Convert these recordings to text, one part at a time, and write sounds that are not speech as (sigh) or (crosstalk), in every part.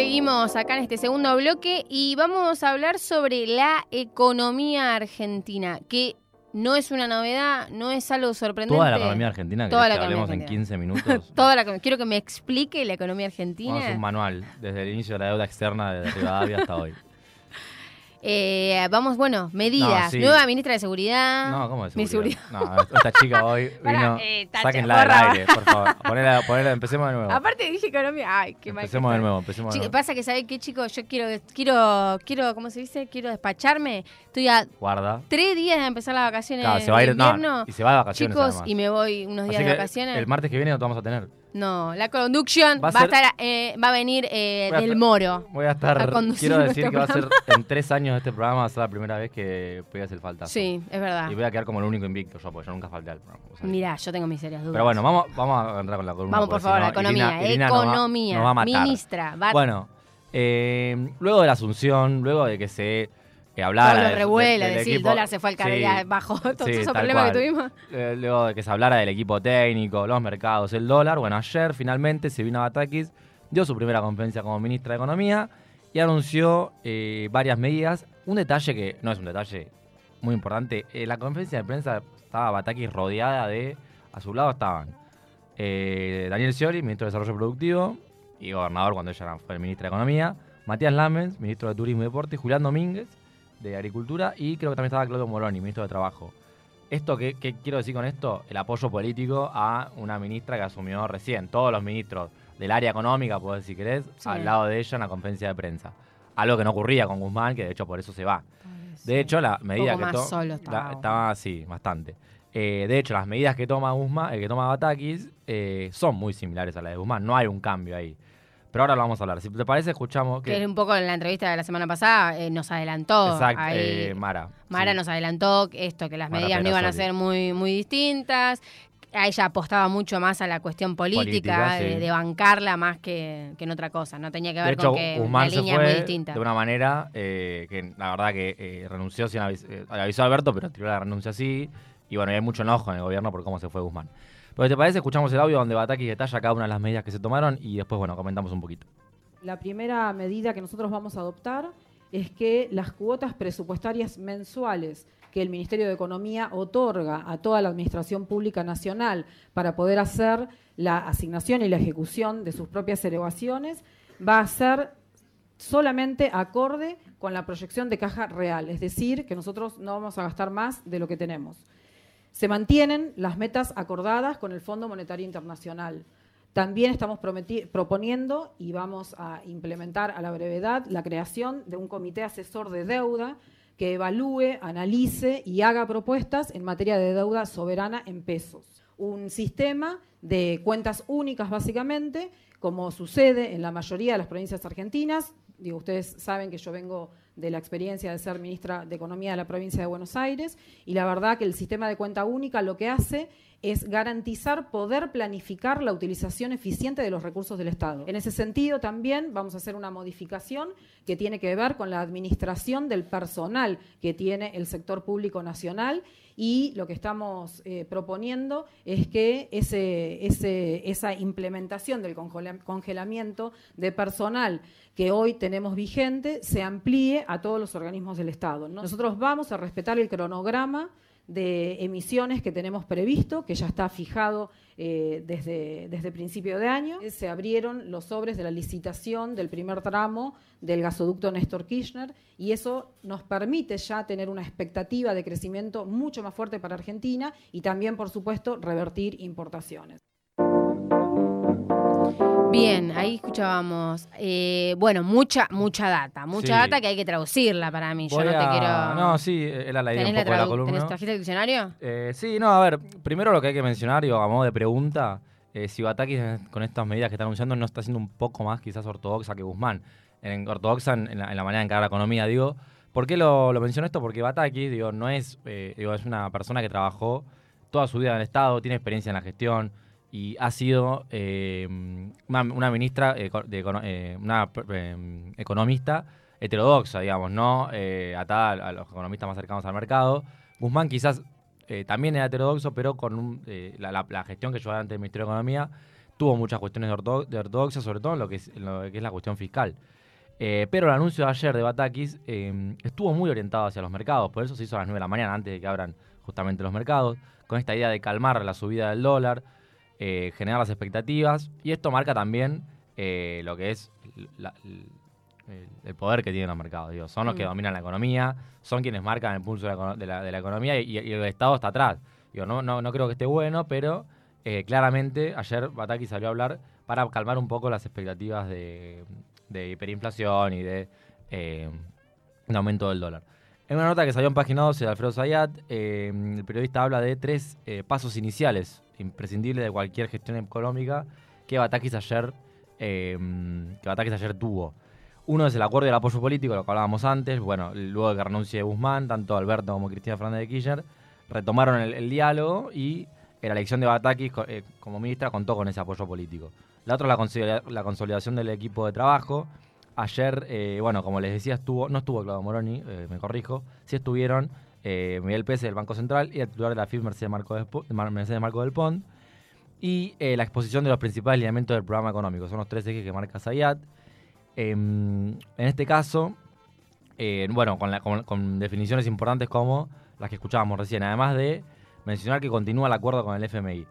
seguimos acá en este segundo bloque y vamos a hablar sobre la economía argentina, que no es una novedad, no es algo sorprendente. Toda la economía argentina, que, Toda la que economía hablemos en argentina. 15 (laughs) minutos. Toda la, quiero que me explique la economía Vamos a argentina. un manual, desde el inicio de la deuda externa de Rivadavia hasta hoy. (laughs) Eh, vamos, bueno, medidas. No, sí. Nueva ministra de Seguridad. No, ¿cómo de Mi seguridad? No, esta chica hoy (laughs) vino... eh, sáquenla del aire, por favor. Ponela, ponela, empecemos de nuevo. Aparte dije economía. Ay, qué mal. Empecemos de nuevo, empecemos de nuevo. pasa que, ¿sabe qué, chicos? Yo quiero, quiero, quiero, ¿cómo se dice? Quiero despacharme. Estoy a Guarda. tres días de empezar las vacaciones Claro, se va a de ir, no, y se va de vacaciones Chicos, además. y me voy unos días Así de que vacaciones. el martes que viene no te vamos a tener. No, la conducción va, Va a ser- estar, eh, va a venir eh, a del estar- Moro. Voy a estar... A quiero decir que va a ser en tres años de este programa, va a ser la primera vez que voy a hacer falta. Sí, es verdad. Y voy a quedar como el único invicto yo, porque yo nunca falté al programa. sabés. Mirá, yo tengo mis serias dudas. Pero bueno, vamos, vamos a entrar con la columna. Vamos, por favor, si la no, economía. Irina- Irina nos va- economía. nos va a matar. Ministra. Va Bueno, eh, luego de la asunción, luego de que se eh, hablara. todo lo revuela, decir, el dólar se fue al carril, bajó todos sí, esos problemas que tuvimos. eh, luego de que se hablara del equipo técnico, los mercados, el dólar. Bueno, ayer finalmente Silvina Batakis dio su primera conferencia como ministra de Economía y anunció eh, varias medidas. Un detalle que no es un detalle muy importante. En la conferencia de prensa estaba Batakis rodeada de. A su lado estaban eh, Daniel Scioli, ministro de Desarrollo Productivo y gobernador cuando ella fue ministra de Economía. Matías Lamens, ministro de Turismo y Deporte. Julián Domínguez, de Agricultura. Y creo que también estaba Claudio Moroni, ministro de Trabajo. Esto ¿qué, qué quiero decir con esto? El apoyo político a una ministra que asumió recién. Todos los ministros del área económica, podés, si querés, Sí. al lado de ella en la conferencia de prensa. Algo que no ocurría con Guzmán, que de hecho por eso se va. De hecho, la medida que más to- solo estaba. así, bastante. Eh, de hecho, las medidas que toma Guzmán, eh, que toma Batakis, eh, son muy similares a las de Guzmán. No hay un cambio ahí. Pero ahora lo vamos a hablar. Si te parece, escuchamos Que que. es un poco en la entrevista de la semana pasada eh, nos adelantó. Exacto, ahí. eh, Mara. Mara sí. nos adelantó esto, que las Mara medidas no iban a ser muy, muy distintas. A ella apostaba mucho más a la cuestión política, Política, de, sí. de bancarla más que, que en otra cosa. No tenía que De ver hecho, con que la se línea fue es muy distinta. de una manera eh, que la verdad que eh, renunció sin avis avisó a Alberto, pero tiró la renuncia así. Y bueno, y hay mucho enojo en el gobierno por cómo se fue Guzmán. Pero ¿te parece? Escuchamos el audio donde Batakis detalla cada una de las medidas que se tomaron y después, bueno, comentamos un poquito. La primera medida que nosotros vamos a adoptar es que las cuotas presupuestarias mensuales que el Ministerio de Economía otorga a toda la Administración Pública Nacional para poder hacer la asignación y la ejecución de sus propias erogaciones va a ser solamente acorde con la proyección de caja real, es decir, que nosotros no vamos a gastar más de lo que tenemos. Se mantienen las metas acordadas con el Fondo Monetario Internacional. También estamos proponiendo y vamos a implementar a la brevedad la creación de un comité asesor de deuda que evalúe, analice y haga propuestas en materia de deuda soberana en pesos. Un sistema de cuentas únicas, básicamente, como sucede en la mayoría de las provincias argentinas. Digo, ustedes saben que yo vengo de la experiencia de ser ministra de Economía de la provincia de Buenos Aires y la verdad que el sistema de cuenta única lo que hace es garantizar poder planificar la utilización eficiente de los recursos del Estado. En ese sentido, también vamos a hacer una modificación que tiene que ver con la administración del personal que tiene el sector público nacional y lo que estamos eh, proponiendo es que ese, esa implementación del congela- congelamiento de personal que hoy tenemos vigente se amplíe a todos los organismos del Estado. ¿no? Nosotros vamos a respetar el cronograma de emisiones que tenemos previsto, que ya está fijado eh, desde, desde principio de año. Se abrieron los sobres de la licitación del primer tramo del gasoducto Néstor Kirchner y eso nos permite ya tener una expectativa de crecimiento mucho más fuerte para Argentina y también, por supuesto, revertir importaciones. Bien, ahí escuchábamos. eh, bueno, mucha, mucha data. Mucha Sí. data que hay que traducirla para mí. Yo Voy no te a- quiero. No, sí, era la idea ¿Tenés un la poco de la tradu- columna. ¿tenés- ¿Trajiste el diccionario? Eh, sí, no, a ver, primero lo que hay que mencionar, digo, a modo de pregunta, eh, si Batakis eh, con estas medidas que está anunciando no está siendo un poco más quizás ortodoxa que Guzmán. En, ortodoxa en, en la, en la manera de encarar la economía, digo. ¿Por qué lo, lo menciono esto? Porque Batakis, digo, no es, eh, digo, es una persona que trabajó toda su vida en el Estado, tiene experiencia en la gestión y ha sido eh, una, ministra, eh, eh, una economista heterodoxa, digamos, no atada a- los economistas más cercanos al mercado. Guzmán quizás también era heterodoxo, pero con la, gestión que llevaba ante el Ministerio de Economía tuvo muchas cuestiones de, ortodoxia, sobre todo en lo que es, lo que es la cuestión fiscal. Pero el anuncio de ayer de Batakis estuvo muy orientado hacia los mercados, por eso se hizo a las 9 de la mañana, antes de que abran justamente los mercados, con esta idea de calmar la subida del dólar, eh, generar las expectativas, y esto marca también lo que es el, poder que tienen los mercados. Digo, son los que mm. dominan la economía, son quienes marcan el pulso de la, economía y, el Estado está atrás. Digo, no, no, no creo que esté bueno, pero claramente ayer Bataki salió a hablar para calmar un poco las expectativas de, de hiperinflación y de eh, un aumento del dólar. En una nota que salió en página 12 de Alfredo Zayat, eh, el periodista habla de tres eh, pasos iniciales imprescindibles de cualquier gestión económica que Batakis ayer, que Batakis ayer tuvo. Uno es el acuerdo y el apoyo político, lo que hablábamos antes. Bueno, luego de que renuncie Guzmán, tanto Alberto como Cristina Fernández de Kirchner retomaron el, diálogo y la elección de Batakis como ministra contó con ese apoyo político. La otra es la, consolidación del equipo de trabajo. Ayer, eh, bueno, como les decía, estuvo, no estuvo Claudio Moroni, eh, me corrijo, sí estuvieron eh, Miguel Pérez del Banco Central y el titular de la FIF Mercedes Marco, Mercedes Marco del Pont. Y la exposición de los principales lineamientos del programa económico. Son los tres ejes que marca Sayat. Em, en este caso, bueno, con definiciones importantes como las que escuchábamos recién, además de mencionar que continúa el acuerdo con el FMI.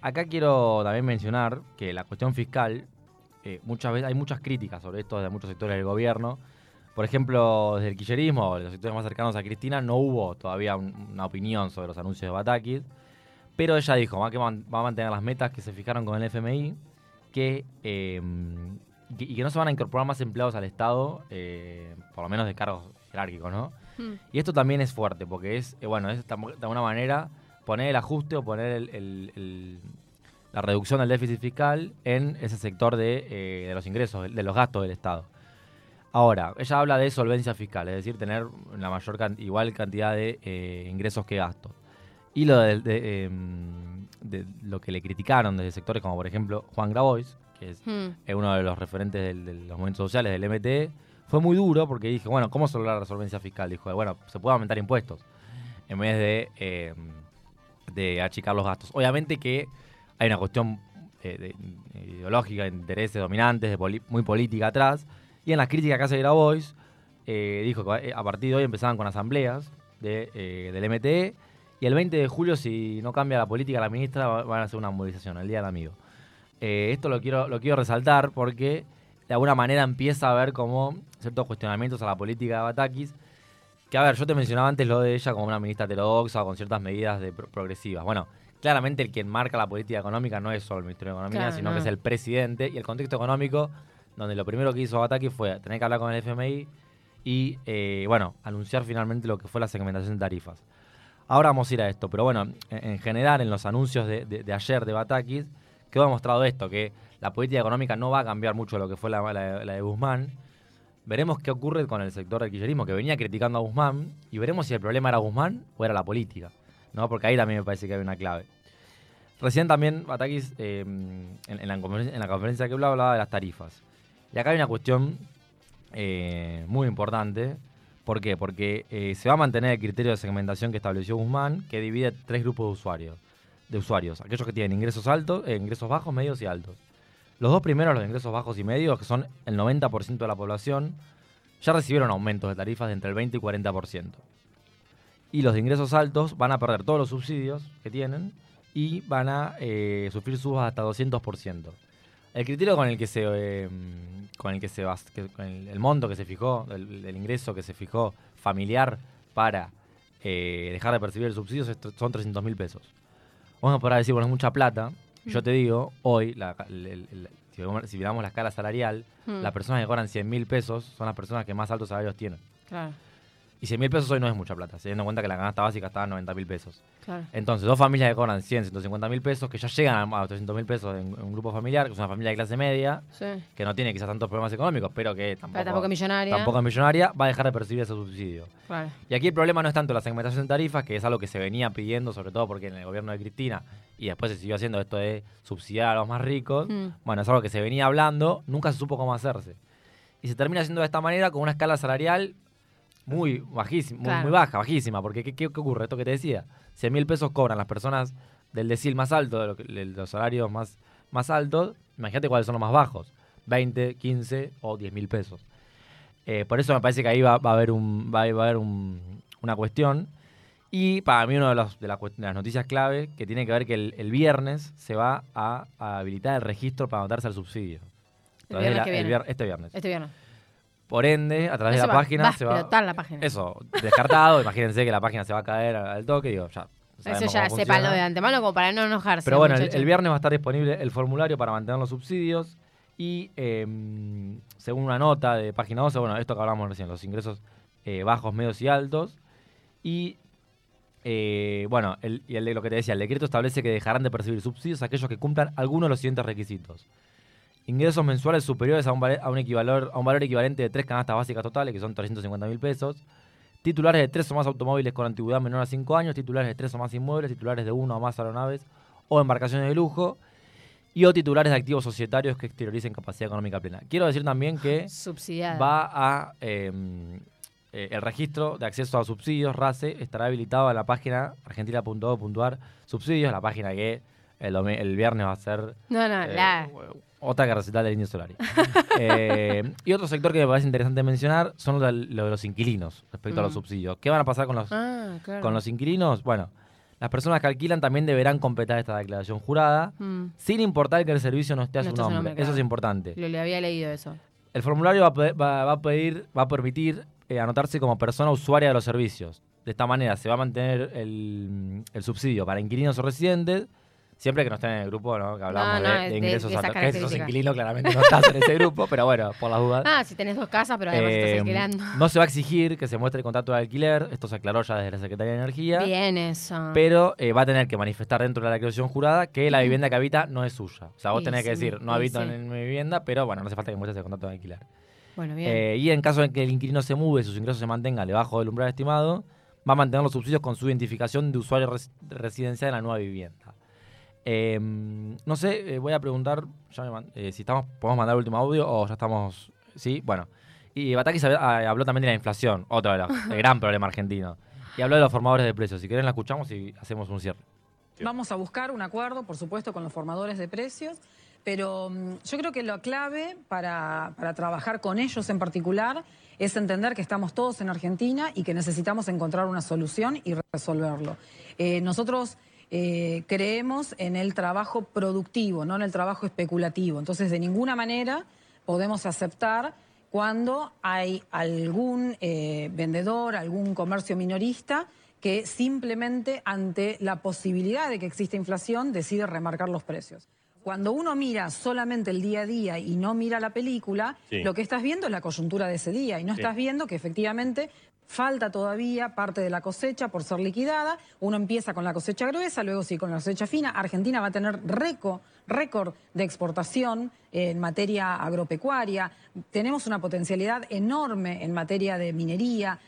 Acá quiero también mencionar que la cuestión fiscal, eh, muchas veces hay muchas críticas sobre esto de muchos sectores del gobierno. Por ejemplo, desde el quillerismo, los sectores más cercanos a Cristina, no hubo todavía una opinión sobre los anuncios de Batakis. Pero ella dijo va, que va a mantener las metas que se fijaron con el FMI que, em, y que no se van a incorporar más empleados al Estado, eh, por lo menos de cargos jerárquicos, ¿no? Hmm. Y esto también es fuerte, porque es, eh, bueno, es de alguna manera poner el ajuste o poner la reducción del déficit fiscal en ese sector de, eh, los ingresos, de los gastos del Estado. Ahora, ella habla de solvencia fiscal, es decir, tener la mayor igual cantidad de eh, ingresos que gastos. Y lo de, em, de, lo que le criticaron desde sectores como, por ejemplo, Juan Grabois, que es hmm. uno de los referentes de los movimientos sociales del MTE, fue muy duro porque dije, bueno, ¿cómo se la solvencia fiscal? Dijo, bueno, se puede aumentar impuestos en vez de em, de achicar los gastos. Obviamente que hay una cuestión eh, ideológica, de intereses dominantes, de muy política atrás. Y en las críticas que hace Grabois, eh, dijo que a partir de hoy empezaban con asambleas de, eh, del MTE. Y el 20 de julio, si no cambia la política la ministra, van a hacer una movilización, el Día del Amigo. esto lo quiero, lo quiero resaltar porque de alguna manera empieza a haber como ciertos cuestionamientos a la política de Batakis que a ver, yo te mencionaba antes lo de ella como una ministra heterodoxa con ciertas medidas de progresivas. Bueno, claramente el quien marca la política económica no es solo el Ministerio de Economía, sino que es el presidente y el contexto económico, donde lo primero que hizo Bataki fue tener que hablar con el FMI y, eh, bueno, anunciar finalmente lo que fue la segmentación de tarifas. Ahora vamos a ir a esto, pero bueno, en, general, en los anuncios de, ayer de Batakis, quedó demostrado esto, que la política económica no va a cambiar mucho lo que fue la de Guzmán, Veremos qué ocurre con el sector del kirchnerismo, que venía criticando a Guzmán, y veremos si el problema era Guzmán o era la política, ¿no? Porque ahí también me parece que hay una clave. Recién también Batakis, eh, en, la conferencia que hablaba, hablaba de las tarifas. Y acá hay una cuestión eh, muy importante. ¿Por qué? Porque eh, se va a mantener el criterio de segmentación que estableció Guzmán, que divide tres grupos de usuarios. De usuarios, aquellos que tienen ingresos altos, ingresos bajos, medios y altos. Los dos primeros, los ingresos bajos y medios, que son el 90% de la población, ya recibieron aumentos de tarifas de entre el 20 y 40%. Y los de ingresos altos van a perder todos los subsidios que tienen y van a eh, sufrir subas hasta 200%. El criterio con el que se, eh, con el que se el, monto que se fijó, el, ingreso que se fijó familiar para eh, dejar de percibir el subsidio son 300 mil pesos. Vamos a poder decir, bueno, es mucha plata, yo te digo, hoy, si, miramos la escala salarial, hmm. las personas que cobran 100 mil pesos son las personas que más altos salarios tienen. Claro. Y 100 mil pesos hoy no es mucha plata, teniendo en cuenta que la canasta básica estaba en 90 mil pesos. Entonces, dos familias que cobran 100, 150 mil pesos, que ya llegan a 300 mil pesos en, un grupo familiar, que es una familia de clase media, que no tiene quizás tantos problemas económicos, pero que tampoco, tampoco, millonaria. tampoco es millonaria, va a dejar de percibir ese subsidio. Y aquí el problema no es tanto la segmentación de tarifas, que es algo que se venía pidiendo, sobre todo porque en el gobierno de Cristina, y después se siguió haciendo esto de subsidiar a los más ricos, mm. bueno, es algo que se venía hablando, nunca se supo cómo hacerse. Y se termina haciendo de esta manera con una escala salarial muy bajísima, muy, baja, bajísima, porque ¿qué, ¿qué, ocurre? Esto que te decía, 100 mil pesos cobran las personas del decil más alto, de, los salarios más, más altos, imagínate cuáles son los más bajos. 20, 15 o 10 mil pesos. Eh, por eso me parece que ahí va, va a haber, un, va, a haber un, una cuestión. Y para mí una de, los, de, la, de, las noticias clave que tiene que ver que el, el viernes se va a, a, habilitar el registro para anotarse al subsidio. El viernes la, que viene. el vier, este viernes. Este viernes. Por ende, a través de la va, página va a se va. explotar la página. Eso, descartado. (laughs) imagínense que la página se va a caer al, toque. Digo, ya. Eso ya sépanlo de antemano como para no enojarse. Pero bueno, el, viernes va a estar disponible el formulario para mantener los subsidios. Y eh, según una nota de página 12, bueno, esto que hablamos recién, los ingresos eh, bajos, medios y altos. Y eh, bueno, el, y el, lo que te decía, el decreto establece que dejarán de percibir subsidios aquellos que cumplan algunos de los siguientes requisitos. Ingresos mensuales superiores a un, a un, equivalor, a un valor equivalente de tres canastas básicas totales, que son 350 mil pesos. Titulares de tres o más automóviles con antigüedad menor a 5 años, titulares de tres o más inmuebles, titulares de uno o más aeronaves o embarcaciones de lujo y o titulares de activos societarios que exterioricen capacidad económica plena. Quiero decir también que va a eh, eh, el registro de acceso a subsidios RACE estará habilitado en la página argentina.gov.ar subsidios, la página que el, el, viernes va a ser no, no, eh, la... otra que recital del Indio Solari. (laughs) Eh, y otro sector que me parece interesante mencionar son lo de, lo de los inquilinos respecto mm. a los subsidios. ¿Qué van a pasar con los, ah, claro. con los inquilinos? Bueno, las personas que alquilan también deberán completar esta declaración jurada, mm. sin importar que el servicio no esté a no su nombre. nombre. Eso es importante. Lo le había leído eso. El formulario va a, pedir, va, va a, pedir, va a permitir eh, anotarse como persona usuaria de los servicios. De esta manera se va a mantener el, el subsidio para inquilinos o residentes, siempre que no estén en el grupo, ¿no? Que hablamos no, no, de, de, ingresos de, de a esa que claramente no estás en ese (laughs) grupo, pero bueno, por las dudas. Ah, si tenés dos casas, pero además eh, estás alquilando. No se va a exigir que se muestre el contrato de alquiler, esto se aclaró ya desde la Secretaría de Energía. Bien eso. Pero eh, va a tener que manifestar dentro de la declaración jurada que la vivienda que habita no es suya. O sea, vos sí, tenés sí, que decir, no sí, habito en mi vivienda, pero bueno, no hace falta que muestres el contrato de alquiler. Bueno, bien. Eh, y en caso de que el inquilino se mude y sus ingresos se mantengan debajo del umbral estimado, va a mantener los subsidios con su identificación de usuario res residencial en la nueva vivienda. Eh, no sé, eh, voy a preguntar ya me eh, si estamos, podemos mandar el último audio o ya estamos. Sí, bueno. Y Batakis habló también de la inflación, otro de los, (laughs) el gran problema argentino. Y habló de los formadores de precios. Si quieren, la escuchamos y hacemos un cierre. Vamos a buscar un acuerdo, por supuesto, con los formadores de precios, pero um, yo creo que lo clave para, para trabajar con ellos en particular es entender que estamos todos en Argentina y que necesitamos encontrar una solución y resolverlo. Eh, nosotros eh, creemos en el trabajo productivo, no en el trabajo especulativo. Entonces, de ninguna manera podemos aceptar cuando hay algún eh, vendedor, algún comercio minorista que simplemente ante la posibilidad de que exista inflación decide remarcar los precios. Cuando uno mira solamente el día a día y no mira la película, sí. lo que estás viendo es la coyuntura de ese día y no sí. estás viendo que efectivamente falta todavía parte de la cosecha por ser liquidada. Uno empieza con la cosecha gruesa, luego sí con la cosecha fina. Argentina va a tener récord, récord de exportación en materia agropecuaria. Tenemos una potencialidad enorme en materia de minería.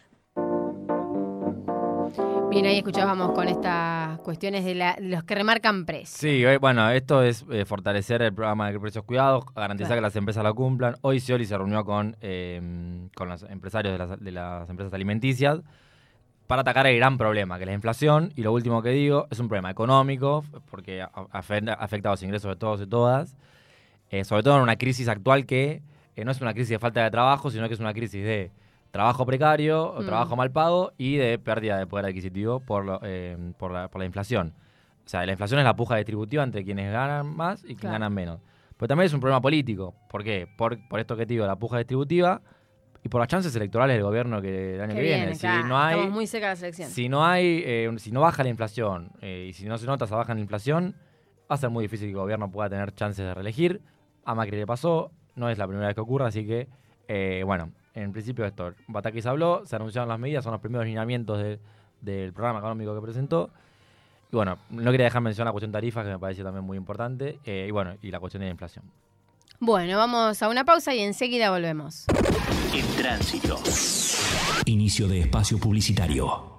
Bien, ahí escuchábamos con estas cuestiones de, la, de los que remarcan precios. Sí, bueno, esto es eh, fortalecer el programa de precios cuidados, garantizar claro. que las empresas lo cumplan. Hoy Scioli se reunió con, eh, con los empresarios de las, de las, empresas alimenticias para atacar el gran problema, que es la inflación. Y lo último que digo, es un problema económico, porque afecta, afecta a los ingresos de todos y todas. Eh, sobre todo en una crisis actual que eh, no es una crisis de falta de trabajo, sino que es una crisis de trabajo precario, mm. trabajo mal pago y de pérdida de poder adquisitivo por, lo, eh, por, la, por, la, inflación. O sea, la inflación es la puja distributiva entre quienes ganan más y quienes claro. ganan menos. Pero también es un problema político. ¿Por qué? Por, por esto que te digo, la puja distributiva y por las chances electorales del gobierno que el año que, que viene. viene. Si no hay, Estamos muy cerca de la selección. Si no hay, eh, si no baja la inflación eh, y si no se nota esa baja en la inflación, va a ser muy difícil que el gobierno pueda tener chances de reelegir. A Macri le pasó, no es la primera vez que ocurre, así que, eh, bueno, en principio esto, Batakis habló, se anunciaron las medidas, son los primeros lineamientos de, del programa económico que presentó. Y bueno, no quería dejar mencionar la cuestión tarifas, que me parece también muy importante, eh, y bueno, y la cuestión de la inflación. Bueno, vamos a una pausa y enseguida volvemos. En tránsito. Inicio de espacio publicitario.